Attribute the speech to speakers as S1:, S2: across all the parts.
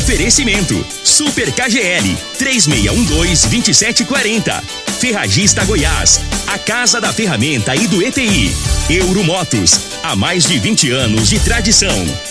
S1: Oferecimento: Super KGL 3612-2740. Ferragista Goiás, a Casa da Ferramenta e do ETI. Euromotos, há mais de 20 anos de tradição.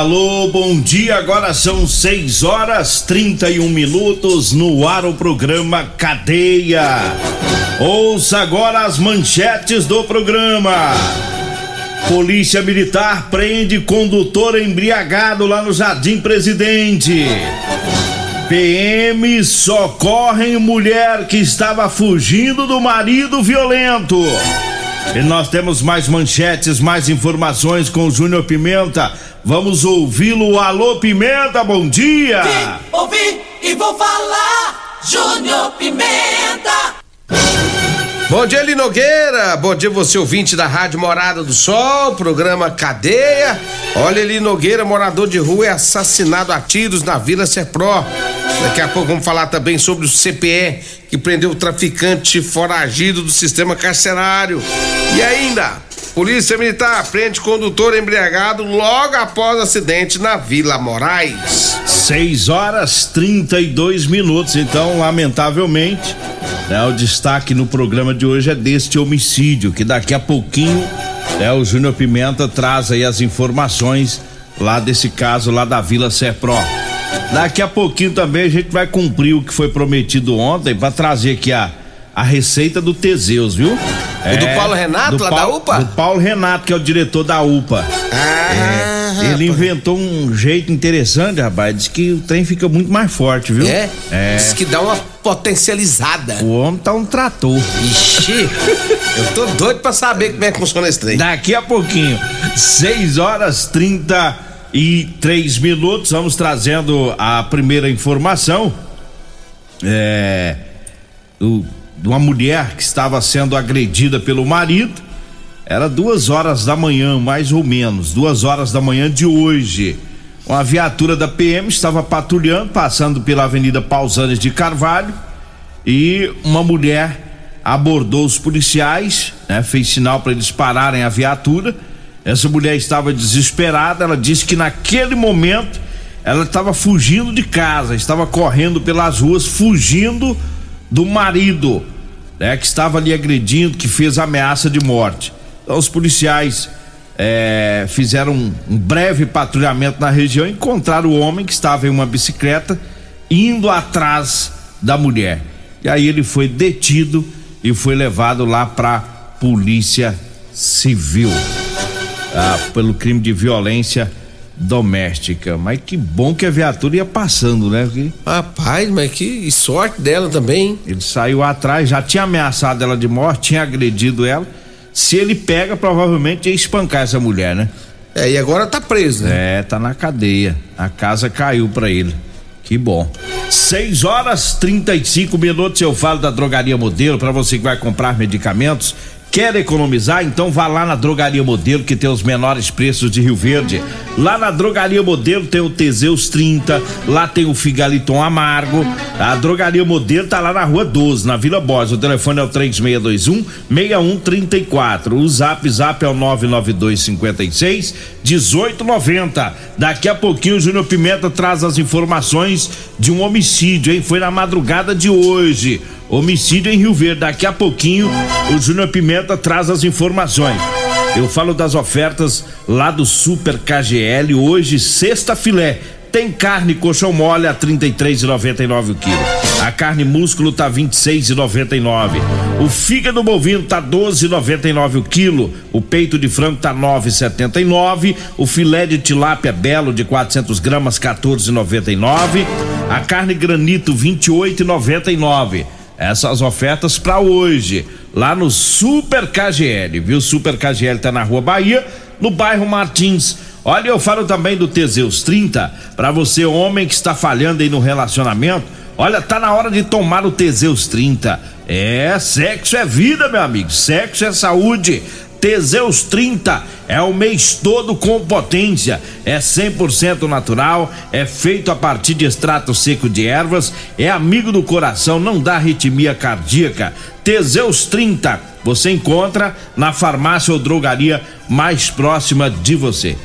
S2: Alô, bom dia. Agora são 6 horas 31 minutos no ar o programa Cadeia. Ouça agora as manchetes do programa. Polícia Militar prende condutor embriagado lá no Jardim Presidente. PM socorrem mulher que estava fugindo do marido violento. E nós temos mais manchetes, mais informações com o Júnior Pimenta Vamos ouvi-lo. Alô, Pimenta, bom dia!
S3: Vim, ouvi e vou falar, Júnior Pimenta!
S4: Bom dia, Linogueira. Bom dia, você ouvinte da Rádio Morada do Sol, programa Cadeia. Olha, Linogueira, morador de rua, é assassinado a tiros na Vila Serpro. Daqui a pouco vamos falar também sobre o CPE, que prendeu o traficante foragido do sistema carcerário. E ainda, Polícia Militar prende condutor embriagado logo após acidente na Vila Moraes.
S2: 6 horas 32 minutos. Então, lamentavelmente, né, o destaque no programa de hoje é deste homicídio, que daqui a pouquinho né, o Júnior Pimenta traz aí as informações lá desse caso lá da Vila Serpro. Daqui a pouquinho também a gente vai cumprir o que foi prometido ontem para trazer aqui a a receita do Teseus, viu?
S4: É, do Paulo Renato, lá
S2: Paulo,
S4: da UPA?
S2: Do Paulo Renato, que é o diretor da UPA.
S4: Ah,
S2: é, ele inventou um jeito interessante, rapaz. Diz que o trem fica muito mais forte, viu?
S4: É?
S2: É.
S4: Diz que dá uma potencializada.
S2: O homem tá um trator.
S4: Ixi, eu tô doido pra saber como é que funciona esse trem.
S2: Daqui a pouquinho, 6 horas 33 minutos, vamos trazendo a primeira informação. É. O de uma mulher que estava sendo agredida pelo marido. Era duas horas da manhã, mais ou menos, duas horas da manhã de hoje. Uma viatura da PM estava patrulhando, passando pela Avenida Pausanes de Carvalho, e uma mulher abordou os policiais, né, fez sinal para eles pararem a viatura. Essa mulher estava desesperada, ela disse que naquele momento ela estava fugindo de casa, estava correndo pelas ruas, fugindo do marido, né, que estava ali agredindo, que fez ameaça de morte. Então os policiais é, fizeram um, um, breve patrulhamento na região e encontraram o homem que estava em uma bicicleta indo atrás da mulher. E aí ele foi detido e foi levado lá para polícia civil ah, pelo crime de violência doméstica. Mas que bom que a viatura ia passando, né? Porque
S4: Rapaz, mas que sorte dela também.
S2: Ele saiu atrás, já tinha ameaçado ela de morte, tinha agredido ela. Se ele pega, provavelmente ia espancar essa mulher, né?
S4: É, e agora tá preso,
S2: né? É, tá na cadeia. A casa caiu para ele. Que bom. 6 horas 35 minutos eu falo da Drogaria Modelo para você que vai comprar medicamentos Quer economizar? Então vá lá na Drogaria Modelo que tem os menores preços de Rio Verde. Lá na Drogaria Modelo tem o Teseus 30, lá tem o Figaliton Amargo. A Drogaria Modelo tá lá na Rua 12, na Vila Borges. O telefone é o 3621 6134. O Zap Zap é o 99256 1890. Daqui a pouquinho o Júnior Pimenta traz as informações de um homicídio, hein? Foi na madrugada de hoje. Homicídio em Rio Verde. Daqui a pouquinho o Júnior Pimenta traz as informações. Eu falo das ofertas lá do Super KGL hoje, sexta filé. Tem carne colchão mole a 33,99 o quilo. A carne músculo tá 26,99. O fígado bovino tá 12,99 o quilo. O peito de frango tá 9,79. O filé de tilápia belo de 400 gramas 14,99. A carne granito 28,99. Essas ofertas para hoje, lá no Super KGL, viu? Super KGL tá na Rua Bahia, no bairro Martins. Olha, eu falo também do Teseus 30, para você homem que está falhando aí no relacionamento. Olha, tá na hora de tomar o Teseus 30. É, sexo é vida, meu amigo. Sexo é saúde. Teseus 30 é o mês todo com potência, é 100% natural, é feito a partir de extrato seco de ervas, é amigo do coração, não dá arritmia cardíaca. Teseus 30 você encontra na farmácia ou drogaria mais próxima de você.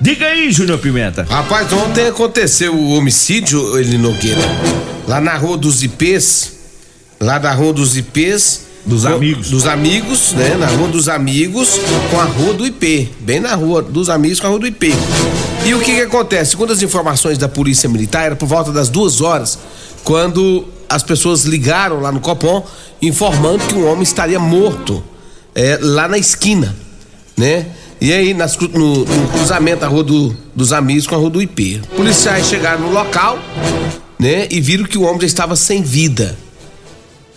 S2: Diga aí, Júnior Pimenta.
S4: Rapaz, ontem aconteceu o homicídio, ele Nogueira, lá na Rua dos Ipês, lá da Rua dos Ipês,
S2: dos amigos.
S4: Dos amigos, né? Na rua dos amigos com a rua do IP. Bem na rua dos amigos com a rua do IP. E o que que acontece? Segundo as informações da Polícia Militar, era por volta das duas horas, quando as pessoas ligaram lá no Copom, informando que um homem estaria morto é, lá na esquina, né? E aí, nas, no, no, cruzamento da rua do, dos amigos com a rua do IP. Policiais chegaram no local, né? E viram que o homem já estava sem vida.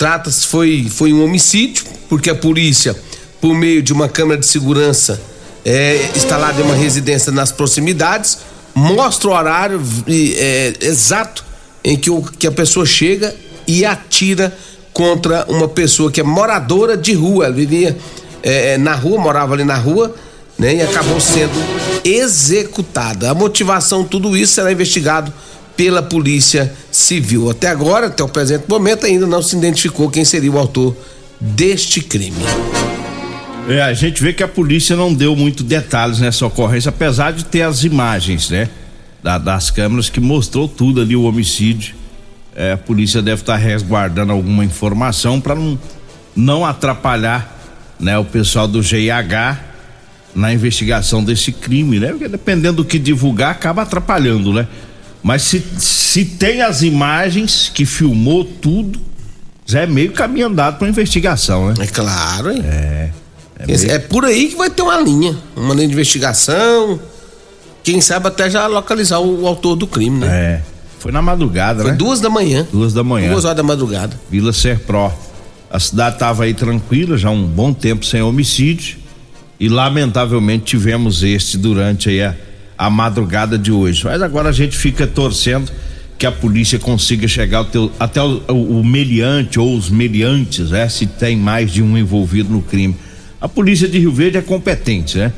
S4: Trata-se, foi, foi um homicídio, porque a polícia, por meio de uma câmera de segurança é, instalada em uma residência nas proximidades, mostra o horário é, exato em que, o, que a pessoa chega e atira contra uma pessoa que é moradora de rua. Ela vivia é, na rua, morava ali na rua, né? E acabou sendo executada. A motivação, tudo isso será investigado pela Polícia Civil. Até agora, até o presente momento, ainda não se identificou quem seria o autor deste crime.
S2: É, a gente vê que a polícia não deu muito detalhes nessa ocorrência, apesar de ter as imagens, né? Da, das câmeras que mostrou tudo ali o homicídio. É, a polícia deve estar resguardando alguma informação para não, não atrapalhar, né, o pessoal do GIH na investigação desse crime, né? Porque dependendo do que divulgar, acaba atrapalhando, né? Mas se, se tem as imagens que filmou tudo, já é meio caminho andado para investigação, né?
S4: É claro, hein?
S2: É.
S4: É, meio... é, por aí que vai ter uma linha, uma linha de investigação. Quem sabe até já localizar o, o autor do crime, né?
S2: É. Foi na madrugada,
S4: Foi
S2: né?
S4: duas da manhã.
S2: Duas da manhã.
S4: Duas horas da madrugada.
S2: Vila Serpró. A cidade estava aí tranquila, já um bom tempo sem homicídio. E lamentavelmente tivemos este durante aí a a madrugada de hoje. Mas agora a gente fica torcendo que a polícia consiga chegar até o, o, o, meliante ou os meliantes, né? Se tem mais de um envolvido no crime. A polícia de Rio Verde é competente, né?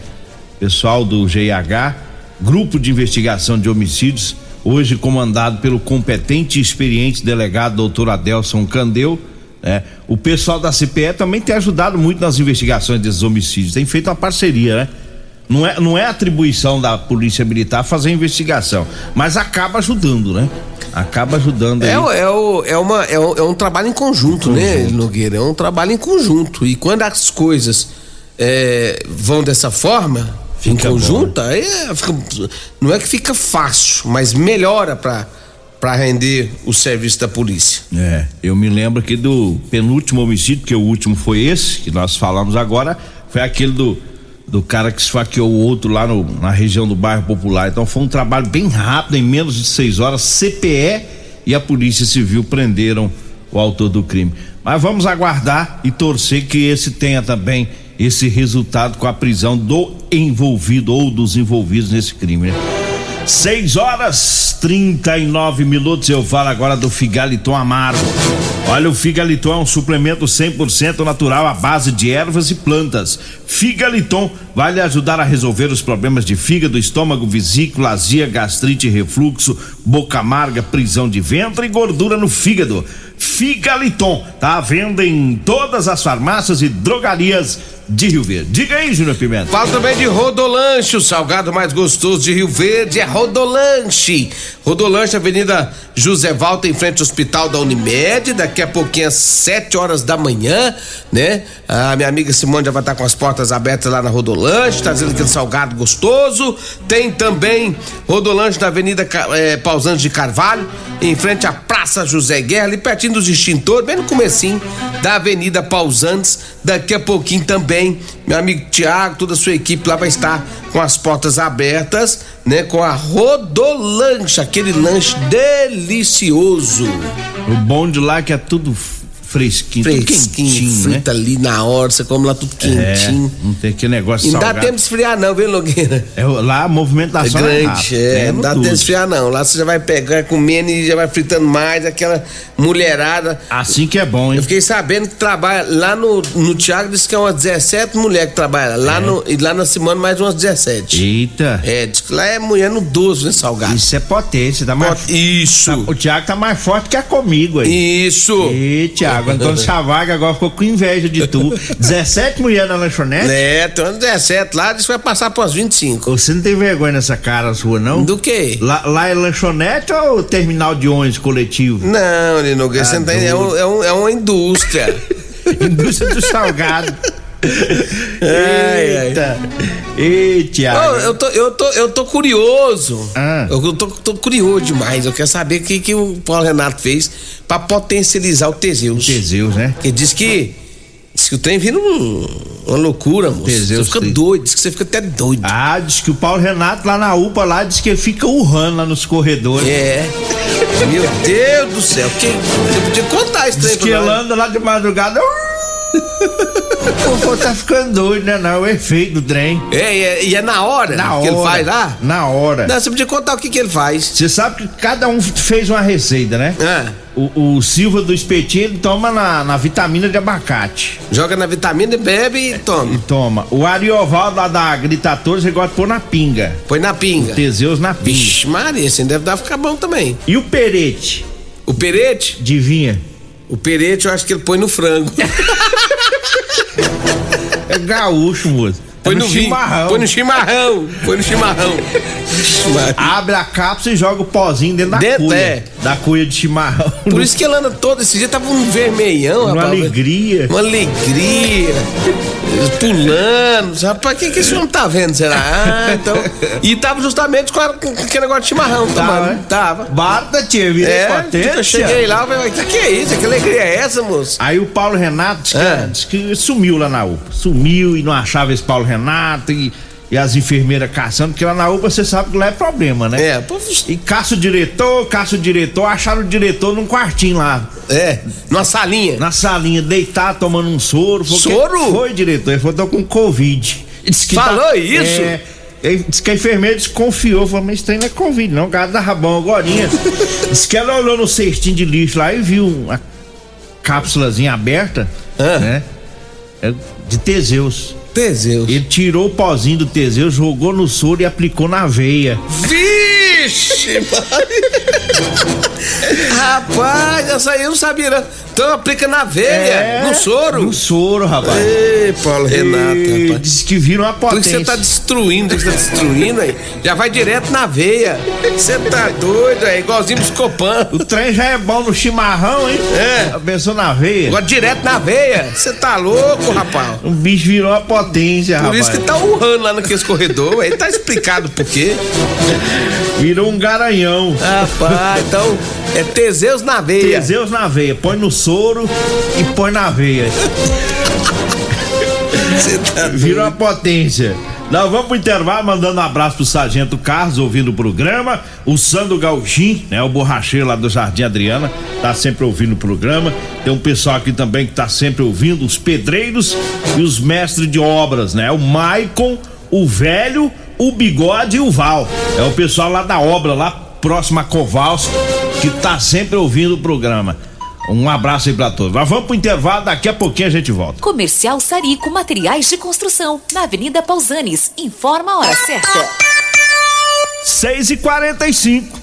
S2: Pessoal do GIH, Grupo de Investigação de Homicídios, hoje comandado pelo competente e experiente delegado doutor Adelson Candeu, né? O pessoal da CPE também tem ajudado muito nas investigações desses homicídios, tem feito uma parceria, né? Não é, não é atribuição da Polícia Militar fazer investigação, mas acaba ajudando, né? Acaba ajudando.
S4: É, é, o, é, uma, é, um, é um trabalho em conjunto, em né, conjunto. né, Nogueira? É um trabalho em conjunto. E quando as coisas é, vão dessa forma, fica em conjunto, bom, né? aí fica, não é que fica fácil, mas melhora para para render o serviço da polícia.
S2: É, eu me lembro aqui do penúltimo homicídio, que o último foi esse, que nós falamos agora, foi aquele do do cara que esfaqueou o outro lá no, na região do bairro Popular. Então foi um trabalho bem rápido, em menos de seis horas. CPE e a Polícia Civil prenderam o autor do crime. Mas vamos aguardar e torcer que esse tenha também esse resultado com a prisão do envolvido ou dos envolvidos nesse crime. Né? 6 horas 39 minutos. Eu falo agora do Figaliton Amargo. Olha, o Figaliton é um suplemento 100% natural à base de ervas e plantas. Figaliton vai lhe ajudar a resolver os problemas de fígado, estômago, vesícula, azia, gastrite, refluxo, boca amarga, prisão de ventre e gordura no fígado. Figaliton tá à venda em todas as farmácias e drogarias de Rio Verde. Diga aí, Júnior Pimenta.
S4: Fala também de Rodolanche, o salgado mais gostoso de Rio Verde é Rodolanche. Rodolanche, Avenida José Valta, em frente ao Hospital da Unimed, daqui a pouquinho às 7 horas da manhã, né? A minha amiga Simone já vai estar com as portas abertas lá na Rodolanche, trazendo aquele salgado gostoso. Tem também Rodolanche na Avenida é, Pausantes de Carvalho, em frente à Praça José Guerra, ali pertinho dos extintores, bem no comecinho da Avenida Pausantes. Daqui a pouquinho também, meu amigo Tiago, toda a sua equipe lá vai estar com as portas abertas, né? Com a Rodolanche, aquele lanche delicioso.
S2: O bom de lá é que é tudo fresquinho,
S4: fresquinho, quentinho, frita né? ali na hora, você come lá tudo quentinho.
S2: É, não tem aquele negócio
S4: Não dá tempo de esfriar não, viu, Logueira?
S2: É, lá a movimentação
S4: é grande, é, é não dá tempo de esfriar não. Lá você já vai pegar, comendo e já vai fritando mais, aquela mulherada.
S2: Assim que é bom, hein?
S4: Eu fiquei sabendo que trabalha lá no, no Thiago, disse que é umas 17 mulheres que trabalham lá, é. no, e lá na semana mais umas 17.
S2: Eita.
S4: É, diz que lá é mulher no 12, né, Salgado?
S2: Isso é potência, dá mais...
S4: Isso.
S2: Tá, o Thiago tá mais forte que a comigo aí.
S4: Isso.
S2: E Thiago, Antônio Chavaga agora ficou com inveja de tu. 17 mulheres na lanchonete?
S4: É, tem umas 17 lá, disse que vai passar para umas 25.
S2: Você não tem vergonha nessa cara sua, não?
S4: Do quê?
S2: Lá, lá é lanchonete ou terminal de ônibus coletivo?
S4: Não, Lino, ah, você não tem, é, um, é, um, é uma indústria.
S2: indústria do salgado. Eita. Eita.
S4: Oh, eu, tô, eu, tô, eu tô curioso. Ah. Eu tô, tô, curioso demais. Eu quero saber o que, que o Paulo Renato fez pra potencializar o Teseus.
S2: O Teseus, né?
S4: Ele diz que. Diz que o trem vira um, uma loucura, moço. Teseus você fica doido, diz que você fica até doido.
S2: Ah, diz que o Paulo Renato lá na UPA lá diz que ele fica urrando lá nos corredores.
S4: É. Meu Deus do céu. Que, você podia contar esse trem
S2: diz que ele anda lá de madrugada. O povo tá ficando doido, né? Não, é o efeito do trem.
S4: É, e é, e é na hora
S2: na
S4: que
S2: hora,
S4: ele faz lá?
S2: Na hora.
S4: Não, você podia contar o que, que ele faz.
S2: Você sabe que cada um fez uma receita, né?
S4: É.
S2: O, o Silva do espetinho ele toma na, na vitamina de abacate.
S4: Joga na vitamina e bebe e toma.
S2: E toma. O Ariovaldo lá da Gritadores ele gosta de pôr na pinga.
S4: Põe na pinga.
S2: O Teseus na pinga.
S4: Vixe, Maria, assim deve dar ficar bom também.
S2: E o perete?
S4: O perete?
S2: Adivinha?
S4: O perete eu acho que ele põe no frango.
S2: Gaúcho, moço.
S4: Põe é no, no chimarrão. Põe no chimarrão. Põe no chimarrão.
S2: Abre a cápsula e joga o pozinho dentro da dentro, cuia. É. Da cuia de chimarrão.
S4: Por isso que ele anda todo esse dia, tava um vermelhão,
S2: Uma
S4: rapaz.
S2: alegria.
S4: Uma alegria. Pulando. Rapaz, o que, que esse homem tá vendo, será? Ah, então. E tava justamente com, a, com aquele negócio de chimarrão, tava. Né? Tava.
S2: Bata, tia, vida
S4: é. Eu cheguei lá, falei, o que, que é isso? Que alegria é essa, moço?
S2: Aí o Paulo Renato disse que, é. disse que sumiu lá na UPA. Sumiu e não achava esse Paulo Renato e e as enfermeiras caçando, porque lá na UPA você sabe que lá é problema, né?
S4: É.
S2: E caça o diretor, caça o diretor, acharam o diretor num quartinho lá.
S4: É, numa salinha.
S2: Na salinha, deitado, tomando um soro.
S4: Soro?
S2: Foi, diretor, ele falou, tô com Covid.
S4: Falou tá, isso?
S2: É, disse que a enfermeira desconfiou, falou, mas aí não é Covid, não, gado da rabão agora. disse que ela olhou no cestinho de lixo lá e viu uma cápsulazinha aberta, ah. né? É de Teseus.
S4: Teseus.
S2: Ele tirou o pozinho do Teseus, jogou no soro e aplicou na veia.
S4: Vixe! Rapaz, essa aí eu não sabia, né? Então aplica na veia, é, no soro.
S2: No soro, rapaz.
S4: Ei, Paulo Renato, rapaz.
S2: Diz que vira uma potência.
S4: Você tá destruindo, você tá destruindo aí. Já vai direto na veia. Você tá doido, é igualzinho Buscopan.
S2: O trem já é bom no chimarrão, hein?
S4: É.
S2: Pensou na veia.
S4: Agora direto na veia. Você tá louco, rapaz.
S2: O bicho virou uma potência,
S4: por
S2: rapaz.
S4: Por isso que tá urrando lá naquele corredor. Aí tá explicado por quê.
S2: Virou um garanhão.
S4: Rapaz, então é Teseus na veia.
S2: Teseus na veia. Põe no soro e põe na veia. Tá Virou uma potência. Nós vamos pro intervalo mandando um abraço pro Sargento Carlos ouvindo o programa. O Sandro Gauchim, né? O borracheiro lá do Jardim Adriana, tá sempre ouvindo o programa. Tem um pessoal aqui também que tá sempre ouvindo, os pedreiros e os mestres de obras, né? O Maicon, o velho, o bigode e o Val. É o pessoal lá da obra, lá próximo a Kowalski, que tá sempre ouvindo o programa. Um abraço aí pra todos. Mas vamos pro intervalo, daqui a pouquinho a gente volta.
S5: Comercial Sarico Materiais de Construção, na Avenida Pausanes. Informa a hora certa.
S2: 6 e 45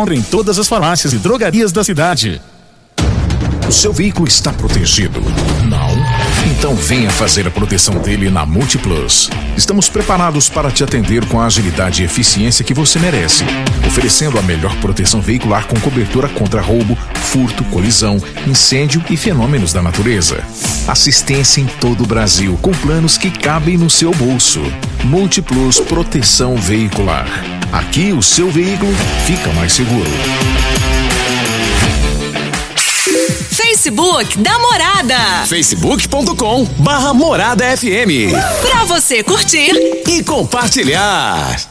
S6: em todas as farmácias e drogarias da cidade.
S7: O seu veículo está protegido? Não? Então venha fazer a proteção dele na Multiplus. Estamos preparados para te atender com a agilidade e eficiência que você merece, oferecendo a melhor proteção veicular com cobertura contra roubo, furto, colisão, incêndio e fenômenos da natureza. Assistência em todo o Brasil, com planos que cabem no seu bolso. Multiplus Proteção Veicular. Aqui o seu veículo fica mais seguro.
S8: Facebook da Morada.
S7: facebook.com barra Morada FM.
S8: Pra você curtir
S7: e compartilhar.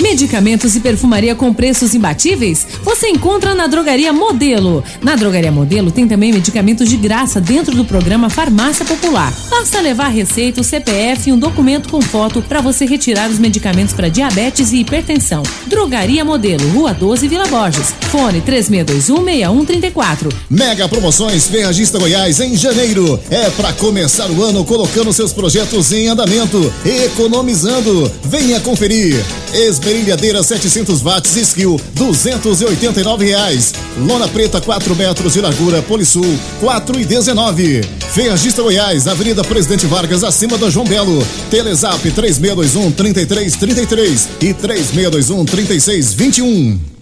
S9: Medicamentos e perfumaria com preços imbatíveis? Você encontra na Drogaria Modelo. Na Drogaria Modelo tem também medicamentos de graça dentro do programa Farmácia Popular. Basta levar receita, o CPF e um documento com foto para você retirar os medicamentos para diabetes e hipertensão. Drogaria Modelo, Rua 12, Vila Borges. Fone 36216134.
S10: Mega promoções Ferragista Goiás em janeiro. É para começar o ano colocando seus projetos em andamento, economizando. Venha conferir. Esmerilhadeira 700 watts Skill, 289 reais. Lona preta 4 metros de largura Polisul, 4 e 19. Ferragista Goiás, Avenida Presidente Vargas, acima da João Belo. Telezap 3621 3333 e 3621 3621.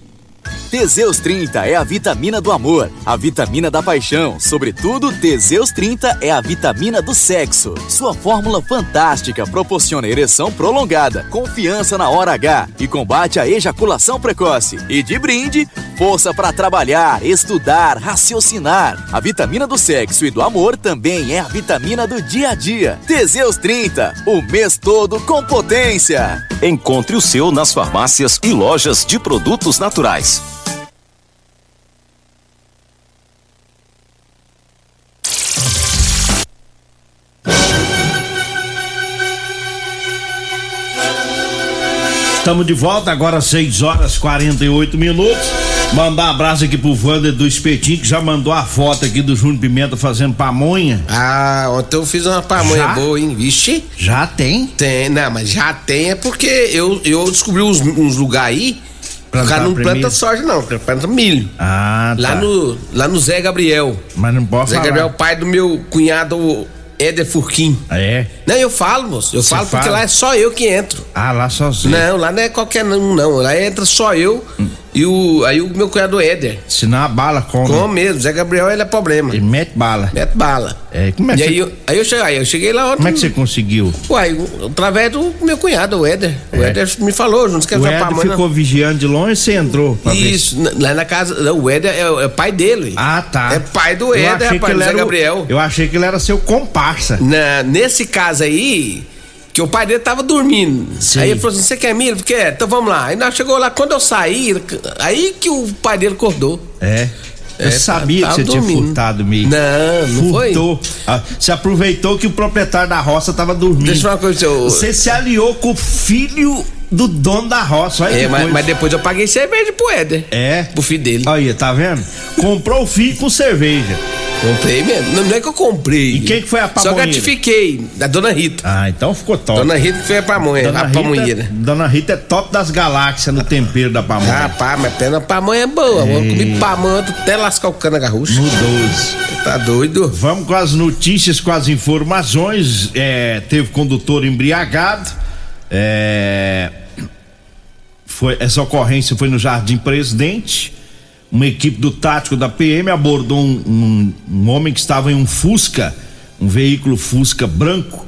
S11: Teseus 30 é a vitamina do amor, a vitamina da paixão. Sobretudo, Teseus 30 é a vitamina do sexo. Sua fórmula fantástica proporciona ereção prolongada, confiança na hora H e combate a ejaculação precoce. E de brinde, força para trabalhar, estudar, raciocinar. A vitamina do sexo e do amor também é a vitamina do dia a dia. Teseus 30, o mês todo com potência.
S12: Encontre o seu nas farmácias e lojas de produtos naturais.
S2: Estamos de volta, agora 6 horas 48 minutos. Mandar um abraço aqui pro Wander do Espetinho, que já mandou a foto aqui do Júnior Pimenta fazendo pamonha.
S4: Ah, ontem eu fiz uma pamonha
S2: Já?
S4: boa, hein? Vixe.
S2: Já tem?
S4: Tem, não, mas já tem é porque eu, eu descobri uns, uns lugares aí. O
S2: Plantar
S4: cara não planta soja, não, o cara planta milho.
S2: Ah,
S4: Lá
S2: tá.
S4: no, lá no Zé Gabriel.
S2: Mas não posso
S4: Zé
S2: falar.
S4: Gabriel, pai do meu cunhado Éder Furquim.
S2: É?
S4: Não, eu falo, moço. Eu falo porque
S2: fala?
S4: lá é só eu que entro.
S2: Ah, lá sozinho.
S4: Não, lá não é qualquer um, não. Lá entra só eu e o, aí o meu cunhado Éder.
S2: Se não a bala come.
S4: Com mesmo, Zé Gabriel ele é problema.
S2: Ele mete bala.
S4: Mete bala.
S2: É, como é
S4: e
S2: que
S4: aí,
S2: você-
S4: eu, aí, eu cheguei, aí eu cheguei lá ontem.
S2: Como é que você conseguiu?
S4: Uai, através do meu cunhado, o Éder. O
S2: É.
S4: Éder me falou, não quer
S2: O Éder ficou vigiando de longe e você entrou. ver
S4: Isso, na- lá na casa. não, o Éder é, o- é pai dele.
S2: Ah, tá.
S4: É pai do Éder, rapaz, do Zé
S2: era o-
S4: Gabriel.
S2: Eu achei que ele era seu comparsa.
S4: Na, nesse caso aí, que o pai dele tava dormindo.
S2: Sim.
S4: Aí ele falou assim: você quer milho? Porque é, então vamos lá. Aí nós chegou lá, quando eu saí, aí que o pai dele acordou.
S2: É. Eu
S4: É,
S2: sabia que você tinha
S4: dormindo.
S2: furtado milho.
S4: Não, não foi?
S2: Furtou. Ah, Você aproveitou que o proprietário da roça tava dormindo.
S4: Deixa eu falar uma coisa, seu-
S2: Você se aliou com o filho do dono da roça. Olha
S4: É, mas, mas depois eu paguei cerveja pro Éder.
S2: É.
S4: Pro filho dele.
S2: Aí, tá vendo? Comprou o filho com cerveja.
S4: Comprei mesmo. Não, não é que eu comprei.
S2: E quem que foi a
S4: Só
S2: pamonheira?
S4: gratifiquei. Da dona Rita.
S2: Ah, então ficou top.
S4: Dona Rita foi a pamonha,
S2: Dona
S4: a
S2: Rita,
S4: pamonheira.
S2: Dona Rita é top das galáxias no tempero da pamonha.
S4: Rapaz, mas pena pamonha é boa. Eu comi pamonha até lascar o cano da garrucha.
S2: No 12.
S4: Tá doido?
S2: Vamos com as notícias, com as informações. É, teve condutor embriagado. É, foi, essa ocorrência foi no Jardim Presidente. Uma equipe do tático da PM abordou um, um- um homem que estava em um Fusca, um veículo Fusca branco,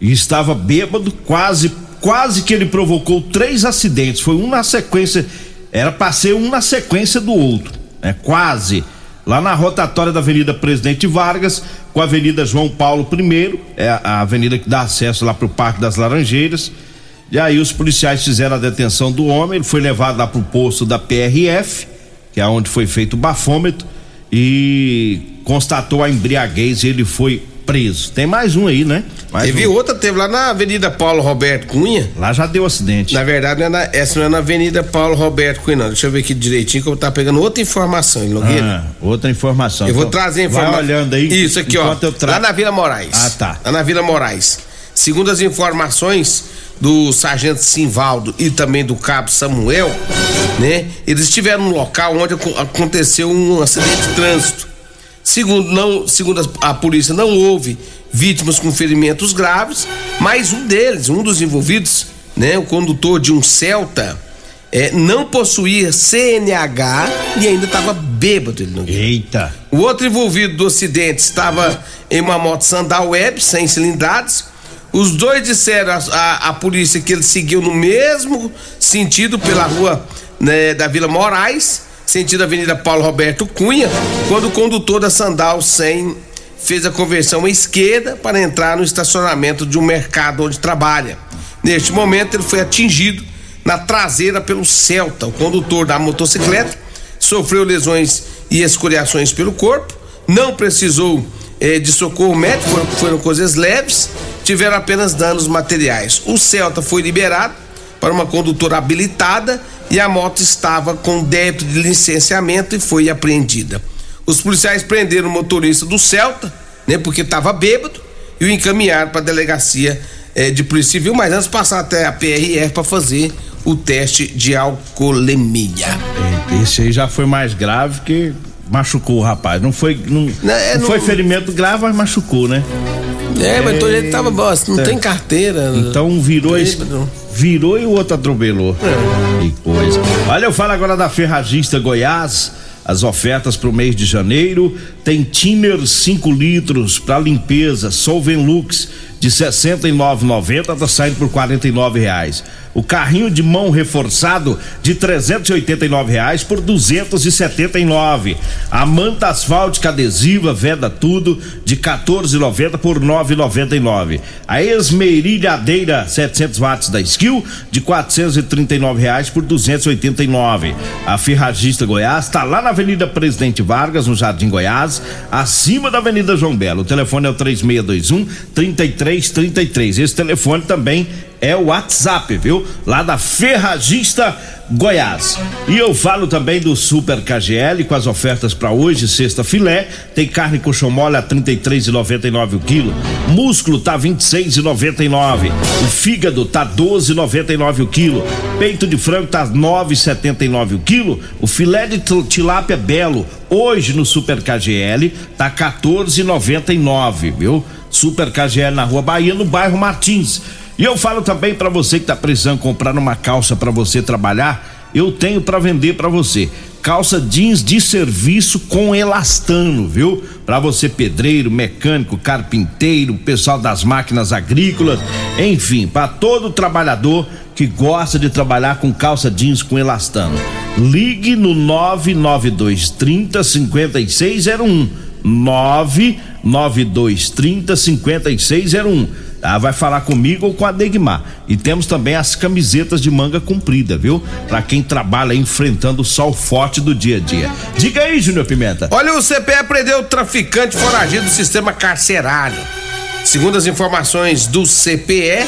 S2: e estava bêbado, quase, quase que ele provocou três acidentes. Foi um na sequência, era para ser um na sequência do outro, né? Quase. Lá na rotatória da Avenida Presidente Vargas, com a Avenida João Paulo I, é a a avenida que dá acesso lá para o Parque das Laranjeiras. E aí os policiais fizeram a detenção do homem, ele foi levado lá pro posto da PRF, que é onde foi feito o bafômetro, e constatou a embriaguez e ele foi preso. Tem mais um aí, né? Mais
S4: Teve
S2: um.
S4: outra, teve lá na Avenida Paulo Roberto Cunha.
S2: Lá já deu acidente.
S4: Na verdade, não é na- essa não é na Avenida Paulo Roberto Cunha, não. Deixa eu ver aqui direitinho que eu tava pegando outra informação, hein, Nogueira.
S2: Ah, outra informação.
S4: Eu vou
S2: Então,
S4: trazer a informação.
S2: Vai olhando aí.
S4: Isso aqui, ó.
S2: tra...
S4: Lá na Vila Moraes.
S2: Ah, tá.
S4: Lá na Vila Moraes. Segundo as informações do sargento Simvaldo e também do cabo Samuel, né? Eles estiveram no local onde acon- aconteceu um acidente de trânsito. Segundo, não, segundo a, polícia, não houve vítimas com ferimentos graves, mas um deles, um dos envolvidos, né, o condutor de um Celta, eh, não possuía CNH e ainda estava bêbado. Ele não
S2: Eita.
S4: o outro envolvido do acidente estava em uma moto Sandal Web, sem cilindradas. Os dois disseram à, polícia que ele seguiu no mesmo sentido pela rua né, da Vila Moraes, sentido Avenida Paulo Roberto Cunha, quando o condutor da Sandal 100 fez a conversão à esquerda para entrar no estacionamento de um mercado onde trabalha. Neste momento, ele foi atingido na traseira pelo Celta. O condutor da motocicleta sofreu lesões e escoriações pelo corpo, não precisou eh, de socorro médico, foram, foram coisas leves, tiveram apenas danos materiais. O Celta foi liberado para uma condutora habilitada e a moto estava com débito de licenciamento e foi apreendida. Os policiais prenderam o motorista do Celta, né, porque estava bêbado, e o encaminharam para a delegacia eh, de Polícia Civil, mas antes passar até a PRF para fazer o teste de alcoolemia.
S2: Esse aí já foi mais grave que machucou o rapaz. Não foi, não,
S4: Não, é,
S2: não
S4: não-
S2: foi ferimento grave, mas machucou, né?
S4: É, mas todo jeito tava bom, não
S2: É.
S4: tem carteira.
S2: Então um virou, esse- virou e o outro atropelou. Que coisa. Olha, eu falo agora da Ferragista Goiás. As ofertas para o mês de janeiro tem Tiner 5 litros para limpeza, Solvenlux de 69,90 tá saindo por 49 reais. O carrinho de mão reforçado de 389 reais por 279. A manta asfáltica adesiva Veda Tudo de 14,90 por 9,99. A esmerilhadeira 700 watts da Skill de 439 reais por 289. A Ferragista Goiás está lá na Avenida Presidente Vargas, no Jardim Goiás, acima da Avenida João Belo. O telefone é o 3621 3333. Esse telefone também é o WhatsApp, viu? Lá da Ferragista Goiás. E eu falo também do Super KGL com as ofertas para hoje, sexta filé, tem carne coxão mole a 33,99 o quilo. Músculo tá 26,99. O fígado tá 12,99 o quilo. Peito de frango tá 9,79 o quilo. O filé de til- tilápia belo hoje no Super KGL tá 14,99, viu? Super KGL na Rua Bahia, no bairro Martins. E eu falo também para você que tá precisando comprar uma calça para você trabalhar, eu tenho para vender para você. Calça jeans de serviço com elastano, viu? Para você pedreiro, mecânico, carpinteiro, pessoal das máquinas agrícolas, enfim, para todo trabalhador que gosta de trabalhar com calça jeans com elastano. Ligue no 99230 5601. 99230 5601. Ah, vai falar comigo ou com a Degmar. E temos também as camisetas de manga comprida, viu? Pra quem trabalha enfrentando o sol forte do dia a dia. Diga aí, Júnior Pimenta.
S4: Olha, o CPE prendeu o traficante foragido do sistema carcerário. Segundo as informações do CPE,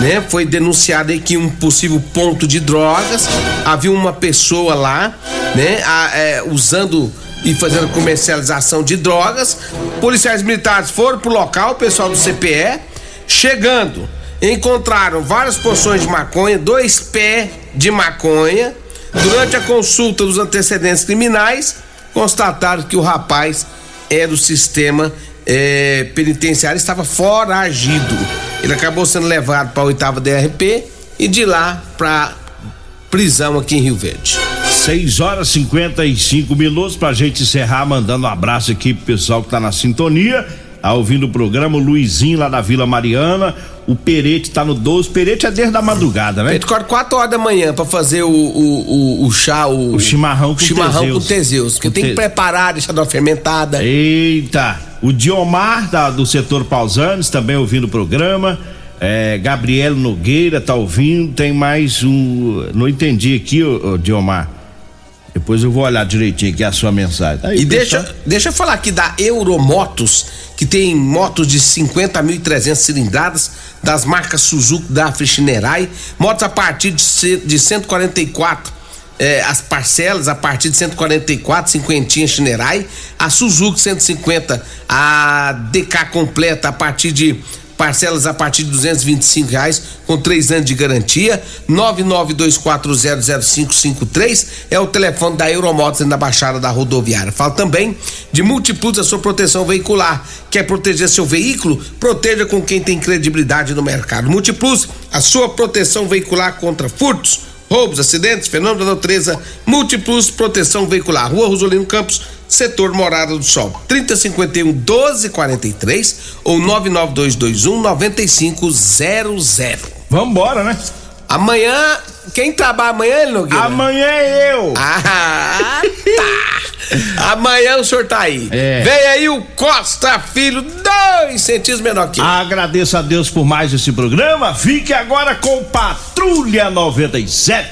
S4: né, foi denunciado aí que um possível ponto de drogas havia uma pessoa lá, né, a, é, usando e fazendo comercialização de drogas. Policiais militares foram pro local, o pessoal do CPE, chegando, encontraram várias porções de maconha, dois pés de maconha. Durante a consulta dos antecedentes criminais, constataram que o rapaz é do sistema é, penitenciário estava foragido. Ele acabou sendo levado para a oitava DRP e de lá para prisão aqui em Rio Verde.
S2: 6 horas e 55 minutos pra gente encerrar, mandando um abraço aqui pro pessoal que tá na sintonia, tá ouvindo o programa, o Luizinho lá da Vila Mariana, o Perete tá no 12, Perete é desde a madrugada, né?
S4: Ele acorda 4 horas da manhã pra fazer o, o, o, o chá, o,
S2: O chimarrão com
S4: chimarrão
S2: Teseus.
S4: com Teseus, porque tem que
S2: te-
S4: preparar, deixar dar uma fermentada.
S2: Eita! O Diomar da- do setor Pausanes também ouvindo o programa. É, Gabriel Nogueira tá ouvindo. Tem mais um. Não entendi aqui, ô, ô, Diomar. Depois eu vou olhar direitinho aqui a sua mensagem. Aí,
S4: E
S2: pessoal.
S4: deixa, deixa eu falar aqui da Euromotos, que tem motos de 50.300 cilindradas das marcas Suzuki, Dafra e Shinerai. Motos a partir de, de 144, eh, as parcelas a partir de 144, cinquentinha Shinerai. A Suzuki 150, a DK completa a partir de Parcelas a partir de 225 reais, com três anos de garantia. 992400553 é o telefone da Euromotos na Baixada da Rodoviária. Fala também de Multiplus, a sua proteção veicular. Quer proteger seu veículo? Proteja com quem tem credibilidade no mercado. Multiplus, a sua proteção veicular contra furtos, roubos, acidentes, fenômeno da natureza. Multiplus, proteção veicular. Rua Rosolino Campos, setor Morada do Sol. 3051 1243 ou 99221 9500.
S2: Vambora, né?
S4: Amanhã, quem trabalha amanhã, Nogueira?
S2: Amanhã é eu.
S4: Ah, tá. Amanhã o senhor tá aí.
S2: É.
S4: Vem aí o Costa Filho, dois centímetros menor que eu.
S2: Agradeço a Deus por mais esse programa. Fique agora com Patrulha 97.